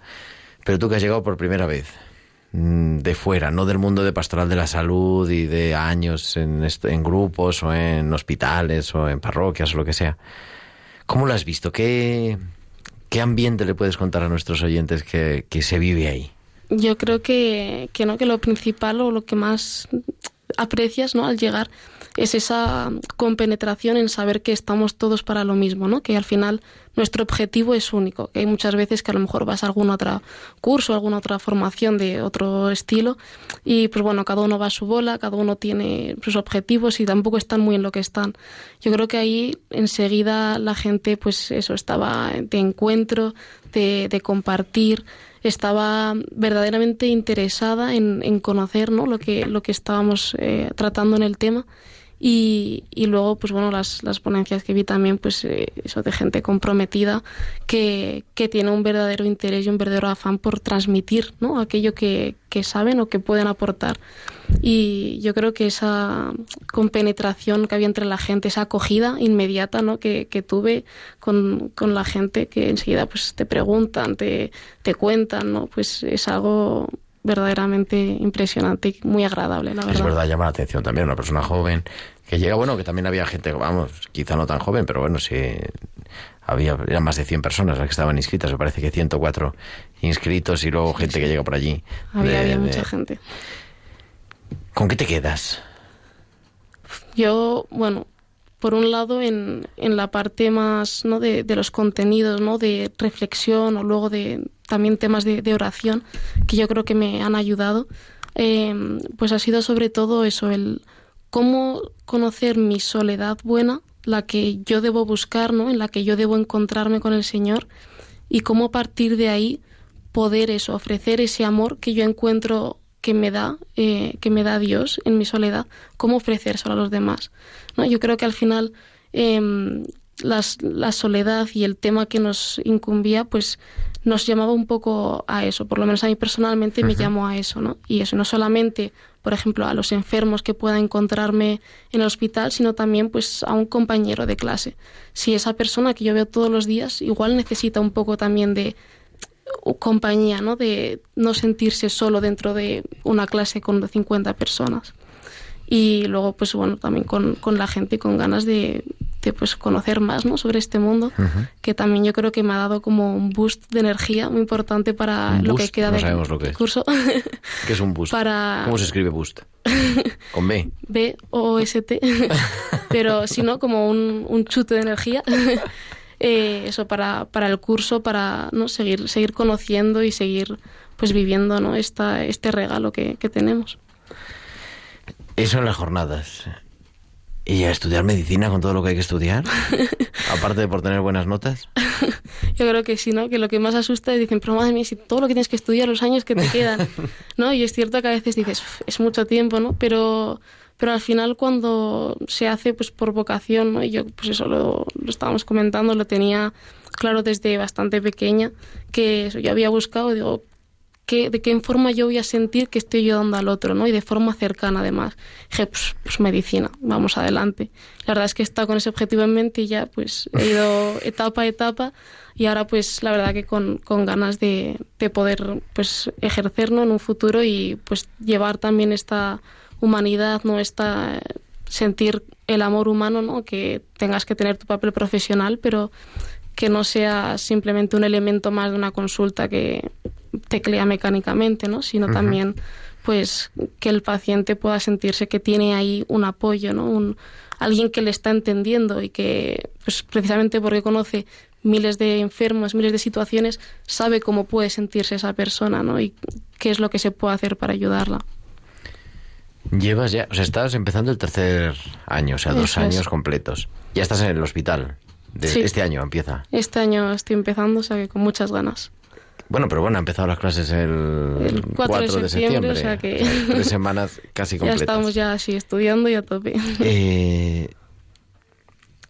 Pero tú que has llegado por primera vez, mm, de fuera, no del mundo de pastoral de la salud y de años en, en grupos o en hospitales o en parroquias o lo que sea. ¿Cómo lo has visto? ¿Qué, qué ambiente le puedes contar a nuestros oyentes que se vive ahí? Yo creo que, que, no, que lo principal o lo que más aprecias ¿no? al llegar es esa compenetración en saber que estamos todos para lo mismo, ¿no? que al final nuestro objetivo es único. Que hay muchas veces que a lo mejor vas a algún otro curso, alguna otra formación de otro estilo y pues bueno, cada uno va a su bola, cada uno tiene sus objetivos y tampoco están muy en lo que están. Yo creo que ahí enseguida la gente pues eso estaba de encuentro, de, de compartir, estaba verdaderamente interesada en, en conocer ¿no? lo, que, lo que estábamos eh, tratando en el tema y, y, luego, pues bueno, las, las ponencias que vi también, pues eh, eso de gente comprometida que, que, tiene un verdadero interés y un verdadero afán por transmitir ¿no? aquello que, que saben o que pueden aportar. Y yo creo que esa compenetración que había entre la gente, esa acogida inmediata ¿no? que, que tuve con, con, la gente, que enseguida pues te preguntan, te, te cuentan, ¿no? pues es algo verdaderamente impresionante y muy agradable, la verdad. Es verdad, llama la atención también una persona joven que llega, bueno, que también había gente, vamos, quizá no tan joven, pero bueno, sí, había, eran más de 100 personas las que estaban inscritas, me parece que 104 inscritos y luego gente que llega por allí. Había, había mucha gente. ¿Con qué te quedas? Yo, bueno, por un lado en, en la parte más ¿no? de, de, los contenidos, ¿no? de reflexión o luego de también temas de, oración que yo creo que me han ayudado, eh, pues ha sido sobre todo eso, el cómo conocer mi soledad buena, la que yo debo buscar, ¿no? en la que yo debo encontrarme con el Señor y cómo a partir de ahí poder eso, ofrecer ese amor que yo encuentro que me da, eh, que me da Dios en mi soledad, cómo ofrecérselo a los demás. ¿no? Yo creo que al final eh, las, la soledad y el tema que nos incumbía, pues nos llamaba un poco a eso, por lo menos a mí personalmente me llamó a eso, ¿no? Y eso no solamente, por ejemplo, a los enfermos que pueda encontrarme en el hospital, sino también pues a un compañero de clase. Si esa persona que yo veo todos los días igual necesita un poco también de compañía, ¿no? De no sentirse solo dentro de una clase con 50 personas. Y luego, pues bueno, también con, con la gente con ganas de, de, pues conocer más, ¿no? Sobre este mundo, uh -huh. que también yo creo que me ha dado como un boost de energía muy importante para ¿Un lo que queda no de sabemos lo que es. curso. ¿Qué es un boost? Para... ¿Cómo se escribe boost? Con B. B O S T. Pero si no, como un, un chute de energía. eh, eso para, para el curso, para no seguir, seguir conociendo y seguir pues viviendo ¿no? Esta, este regalo que, que tenemos. Eso en las jornadas. ¿Y a estudiar medicina con todo lo que hay que estudiar? Aparte de por tener buenas notas. Yo creo que sí, ¿no? Que lo que más asusta es, dicen, pero madre mía, si todo lo que tienes que estudiar, los años que te quedan, ¿no? Y es cierto que a veces dices, es mucho tiempo, ¿no? Pero, pero al final cuando se hace pues por vocación, ¿no? Y yo pues eso lo, lo estábamos comentando, lo tenía claro desde bastante pequeña, que eso, yo había buscado, digo, ¿Qué, de qué forma yo voy a sentir que estoy ayudando al otro, ¿no? Y de forma cercana, además. Dije, pues, pues medicina, vamos adelante. La verdad es que he estado con ese objetivo en mente y ya, pues, he ido etapa a etapa y ahora, pues, la verdad que con, con ganas de, de poder, pues, ejercerlo en un futuro y, pues, llevar también esta humanidad, ¿no? Esta sentir el amor humano, ¿no? Que tengas que tener tu papel profesional, pero que no sea simplemente un elemento más de una consulta que teclea mecánicamente, ¿no? Sino uh -huh. también pues que el paciente pueda sentirse que tiene ahí un apoyo, ¿no? Un, alguien que le está entendiendo y que pues precisamente porque conoce miles de enfermos, miles de situaciones, sabe cómo puede sentirse esa persona, ¿no? Y qué es lo que se puede hacer para ayudarla. Llevas ya, o sea, estás empezando el tercer año, o sea, dos Eso es. años completos. Ya estás en el hospital. De- Sí. Este año empieza. Este año estoy empezando, o sea que con muchas ganas. Bueno, pero bueno, ha empezado las clases el, El 4 de de septiembre, septiembre. o sea que- Tres semanas casi Ya completas. estamos ya así estudiando y a tope. Eh,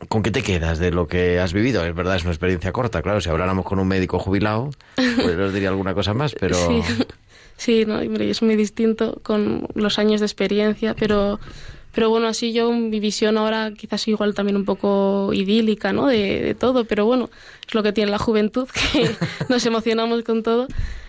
¿Con qué te quedas de lo que has vivido? Es verdad, es una experiencia corta, claro. Si habláramos con un médico jubilado, pues os diría alguna cosa más, pero... Sí, sí no, es muy distinto con los años de experiencia, pero, pero bueno, así yo mi visión ahora quizás igual también un poco idílica, ¿no? De, de todo, pero bueno, es lo que tiene la juventud, que nos emocionamos con todo.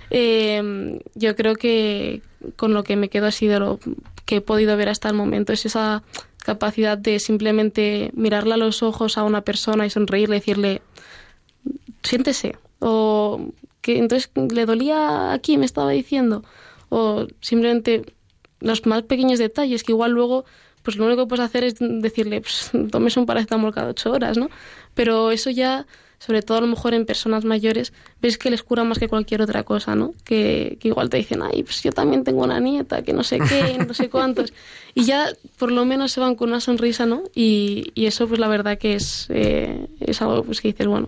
Eh, yo creo que con lo que me quedo así de lo que he podido ver hasta el momento es esa capacidad de simplemente mirarle a los ojos a una persona y sonreírle decirle siéntese o que entonces le dolía aquí me estaba diciendo o simplemente los más pequeños detalles que igual luego pues lo único que puedes hacer es decirle pues, tomes un paracetamol cada ocho horas no pero eso ya sobre todo a lo mejor en personas mayores ves que les cura más que cualquier otra cosa no que, que igual te dicen ay pues yo también tengo una nieta que no sé qué no sé cuántos y ya por lo menos se van con una sonrisa no y, y eso pues la verdad que es eh, es algo pues que dices bueno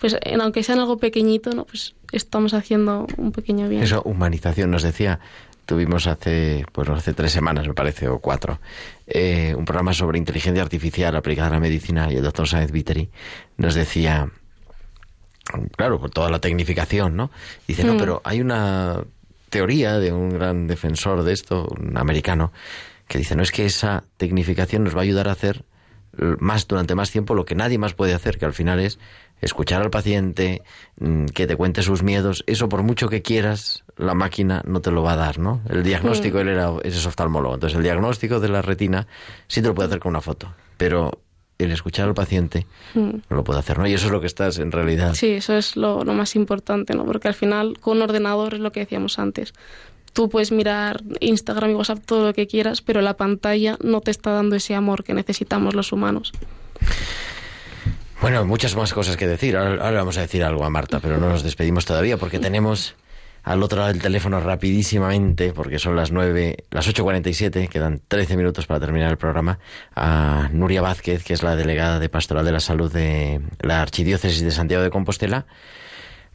pues en, aunque sea en algo pequeñito, ¿no? Pues estamos haciendo un pequeño bien. Eso, humanización, nos decía, tuvimos hace, pues hace tres semanas, me parece, o cuatro, eh, un programa sobre inteligencia artificial aplicada a la medicina y el doctor Sáenz Viteri nos decía, claro, por toda la tecnificación, ¿no? Dice, no, Mm. pero hay una teoría de un gran defensor de esto, un americano, que dice, no es que esa tecnificación nos va a ayudar a hacer más durante más tiempo lo que nadie más puede hacer, que al final es escuchar al paciente, mm, que te cuente sus miedos, eso por mucho que quieras, la máquina no te lo va a dar, ¿no? El diagnóstico, él era, ese es oftalmólogo, entonces el diagnóstico de la retina sí te lo puede hacer con una foto, pero el escuchar al paciente Mm. no lo puede hacer, ¿no? Y eso es lo que estás en realidad. Sí, eso es lo, lo más importante, ¿no? Porque al final con un ordenador es lo que decíamos antes. Tú puedes mirar Instagram y WhatsApp todo lo que quieras, pero la pantalla no te está dando ese amor que necesitamos los humanos. Bueno, muchas más cosas que decir. Ahora, vamos a decir algo a Marta, pero no nos despedimos todavía porque tenemos al otro lado del teléfono rapidísimamente, porque son las nueve, las 8.47, quedan 13 minutos para terminar el programa, a Nuria Vázquez, que es la delegada de Pastoral de la Salud de la Archidiócesis de Santiago de Compostela,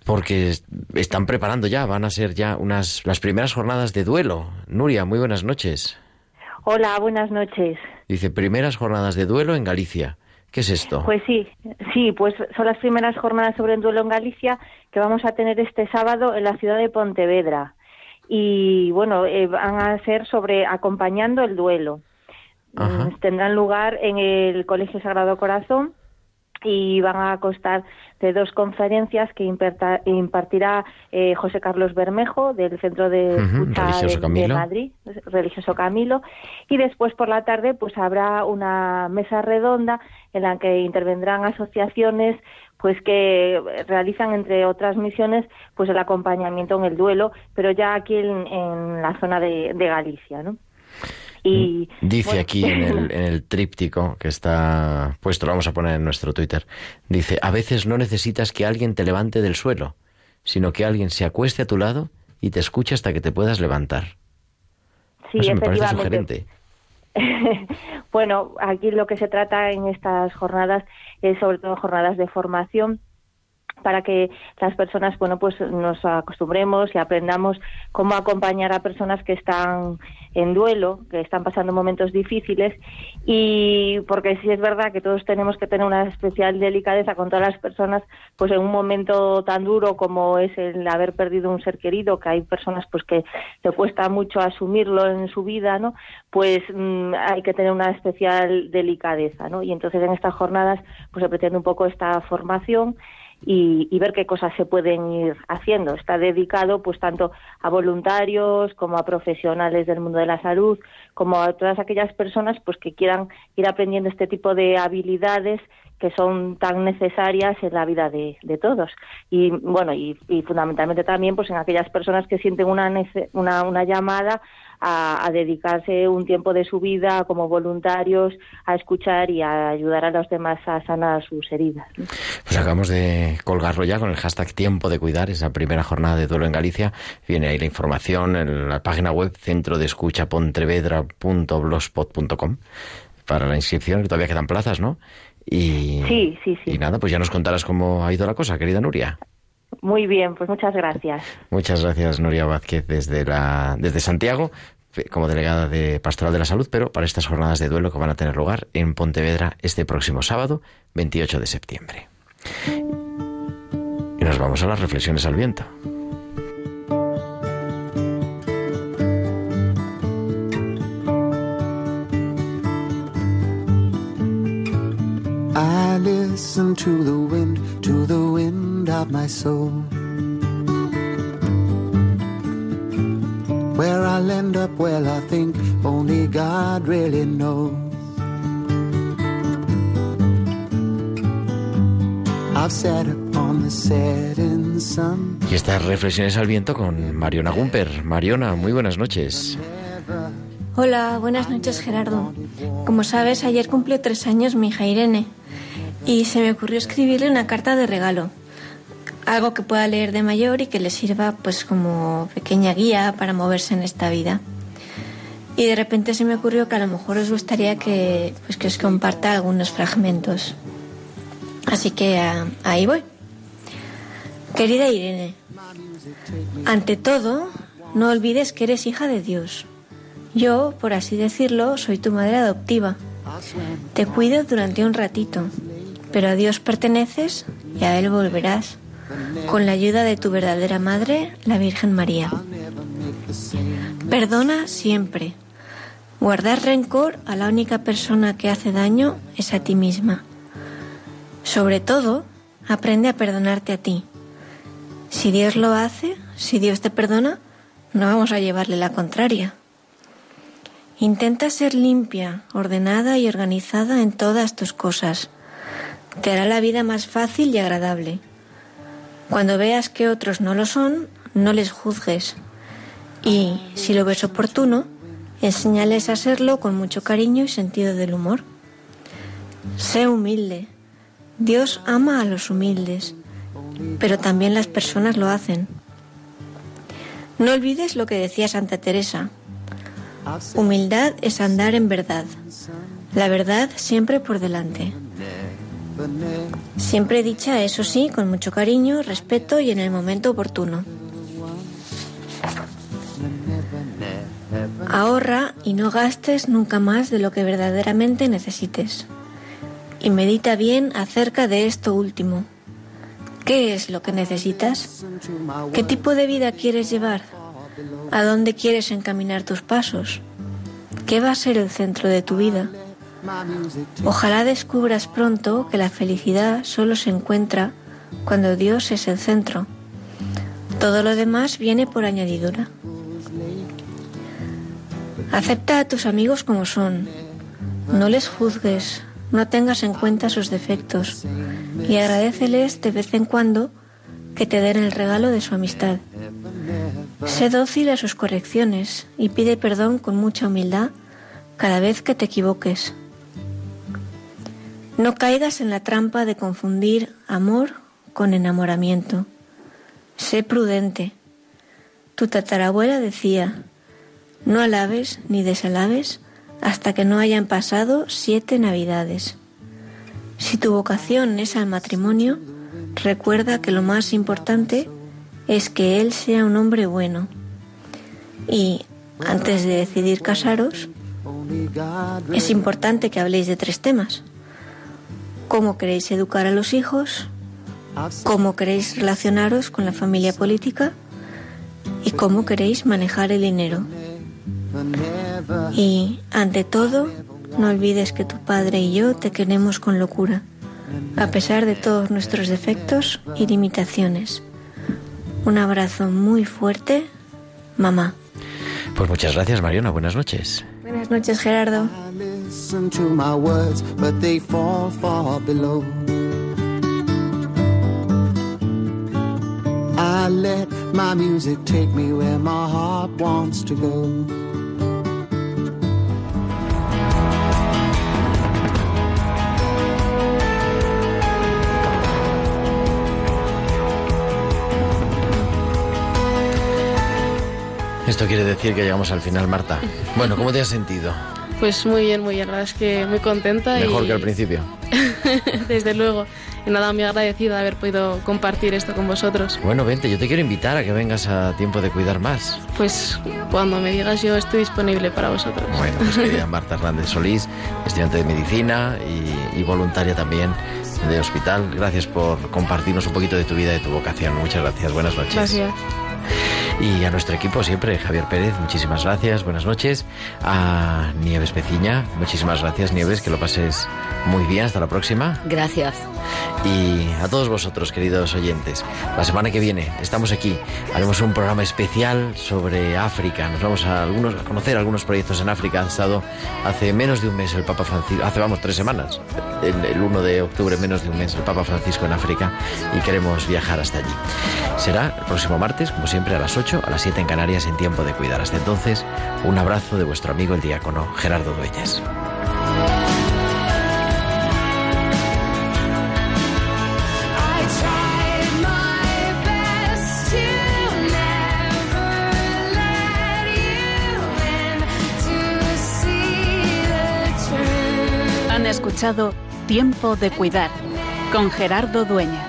porque es- están preparando ya, van a ser ya unas las primeras jornadas de duelo. Nuria, muy buenas noches. Hola, buenas noches. Dice, primeras jornadas de duelo en Galicia. ¿Qué es esto? Pues sí, sí, pues son las primeras jornadas sobre el duelo en Galicia que vamos a tener este sábado en la ciudad de Pontevedra. Y bueno, eh, van a ser sobre acompañando el duelo. Ajá. Mm, Tendrán lugar en el Colegio Sagrado Corazón y van a constar de dos conferencias que imparta- impartirá eh, José Carlos Bermejo del Centro de de-. Madrid, religioso Camilo, y después por la tarde pues habrá una mesa redonda en la que intervendrán asociaciones pues que realizan entre otras misiones pues el acompañamiento en el duelo, pero ya aquí en, en la zona de, de Galicia, ¿no? Y Dice bueno, aquí en el, en el tríptico que está puesto, lo vamos a poner en nuestro Twitter, dice, a veces no necesitas que alguien te levante del suelo, sino que alguien se acueste a tu lado y te escuche hasta que te puedas levantar. sí, Eso me parece sugerente. bueno, aquí lo que se trata en estas jornadas es sobre todo jornadas de formación para que las personas, bueno, pues nos acostumbremos y aprendamos cómo acompañar a personas que están en duelo, que están pasando momentos difíciles y porque sí es verdad que todos tenemos que tener una especial delicadeza con todas las personas, pues en un momento tan duro como es el haber perdido un ser querido, que hay personas pues que le cuesta mucho asumirlo en su vida, ¿no? Pues mm, hay que tener una especial delicadeza, ¿no? Y entonces en estas jornadas pues se pretende un poco esta formación y, y ver qué cosas se pueden ir haciendo. Está dedicado pues tanto a voluntarios como a profesionales del mundo de la salud, como a todas aquellas personas pues que quieran ir aprendiendo este tipo de habilidades que son tan necesarias en la vida de, de todos. Y bueno, y, y, fundamentalmente también pues en aquellas personas que sienten una, una, una llamada a, a, dedicarse un tiempo de su vida como voluntarios a escuchar y a ayudar a los demás a sanar sus heridas. Pues acabamos de colgarlo ya con el hashtag Tiempo de Cuidar, esa primera jornada de duelo en Galicia. Viene ahí la información en la página web centro de escucha pontevedra.blogspot.com para la inscripción, que todavía quedan plazas, ¿no? Y, sí, sí, sí. Y nada, pues ya nos contarás cómo ha ido la cosa, querida Nuria. Muy bien, pues muchas gracias. Muchas gracias, Nuria Vázquez, desde, la, desde Santiago, como delegada de Pastoral de la Salud, pero para estas jornadas de duelo que van a tener lugar en Pontevedra este próximo sábado, 28 de septiembre. Y nos vamos a las reflexiones al viento. I listen to the wind, to the wind of my soul. Where I'll end up, well, I think only God really knows. I've sat upon the setting sun. Y estas reflexiones al viento con Mariona Gumper. Mariona, muy buenas noches. Hola, buenas noches Gerardo. Como sabes, ayer cumplió tres años mi hija Irene y se me ocurrió escribirle una carta de regalo. Algo que pueda leer de mayor y que le sirva pues como pequeña guía para moverse en esta vida. Y de repente se me ocurrió que a lo mejor os gustaría que, pues, que os comparta algunos fragmentos. Así que uh, ahí voy. Querida Irene, ante todo, no olvides que eres hija de Dios. Yo, por así decirlo, soy tu madre adoptiva. Te cuido durante un ratito, pero a Dios perteneces y a Él volverás, con la ayuda de tu verdadera madre, la Virgen María. Perdona siempre. Guardar rencor a la única persona que hace daño es a ti misma. Sobre todo, aprende a perdonarte a ti. Si Dios lo hace, si Dios te perdona, no vamos a llevarle la contraria. Intenta ser limpia, ordenada y organizada en todas tus cosas. Te hará la vida más fácil y agradable. Cuando veas que otros no lo son, no les juzgues. Y, si lo ves oportuno, enséñales a serlo con mucho cariño y sentido del humor. Sé humilde. Dios ama a los humildes, pero también las personas lo hacen. No olvides lo que decía Santa Teresa. Humildad es andar en verdad. La verdad siempre por delante. Siempre dicha, eso sí, con mucho cariño, respeto y en el momento oportuno. Ahorra y no gastes nunca más de lo que verdaderamente necesites. Y medita bien acerca de esto último. ¿Qué es lo que necesitas? ¿Qué tipo de vida quieres llevar? ¿A dónde quieres encaminar tus pasos? ¿Qué va a ser el centro de tu vida? Ojalá descubras pronto que la felicidad solo se encuentra cuando Dios es el centro. Todo lo demás viene por añadidura. Acepta a tus amigos como son. No les juzgues, no tengas en cuenta sus defectos y agradeceles de vez en cuando que te den el regalo de su amistad. Sé dócil a sus correcciones y pide perdón con mucha humildad cada vez que te equivoques. No caigas en la trampa de confundir amor con enamoramiento. Sé prudente. Tu tatarabuela decía, no alabes ni desalabes hasta que no hayan pasado siete navidades. Si tu vocación es al matrimonio, recuerda que lo más importante es que él sea un hombre bueno. Y antes de decidir casaros, es importante que habléis de tres temas. ¿Cómo queréis educar a los hijos? ¿Cómo queréis relacionaros con la familia política? ¿Y cómo queréis manejar el dinero? Y, ante todo, no olvides que tu padre y yo te queremos con locura, a pesar de todos nuestros defectos y limitaciones. Un abrazo muy fuerte, mamá. Pues muchas gracias, Mariona. Buenas noches. Buenas noches, Gerardo. Listen to my words, but they fall far below. I let my music take me where my heart wants to go. Esto quiere decir que llegamos al final, Marta. Bueno, ¿cómo te has sentido? Pues muy bien, muy bien. La verdad es que muy contenta. Mejor y... que al principio. Desde luego. Y nada, muy agradecida de haber podido compartir esto con vosotros. Bueno, vente, yo te quiero invitar a que vengas a tiempo de cuidar más. Pues cuando me digas yo estoy disponible para vosotros. Bueno, pues querida Marta Hernández Solís, estudiante de medicina y, y voluntaria también de hospital. Gracias por compartirnos un poquito de tu vida y de tu vocación. Muchas gracias. Buenas noches. Gracias. Y a nuestro equipo siempre, Javier Pérez, muchísimas gracias, buenas noches. A Nieves Peciña, muchísimas gracias Nieves, que lo pases muy bien, hasta la próxima. Gracias. Y a todos vosotros, queridos oyentes, la semana que viene estamos aquí, haremos un programa especial sobre África, nos vamos a, algunos, a conocer algunos proyectos en África, ha estado hace menos de un mes el Papa Francisco, hace vamos tres semanas, el, el 1 de octubre, menos de un mes, el Papa Francisco en África y queremos viajar hasta allí. Será el próximo martes, como siempre, a las 8, a las 7 en Canarias, en tiempo de cuidar. Hasta entonces, un abrazo de vuestro amigo el diácono Gerardo Dueñas. Han escuchado Tiempo de Cuidar con Gerardo Dueñas.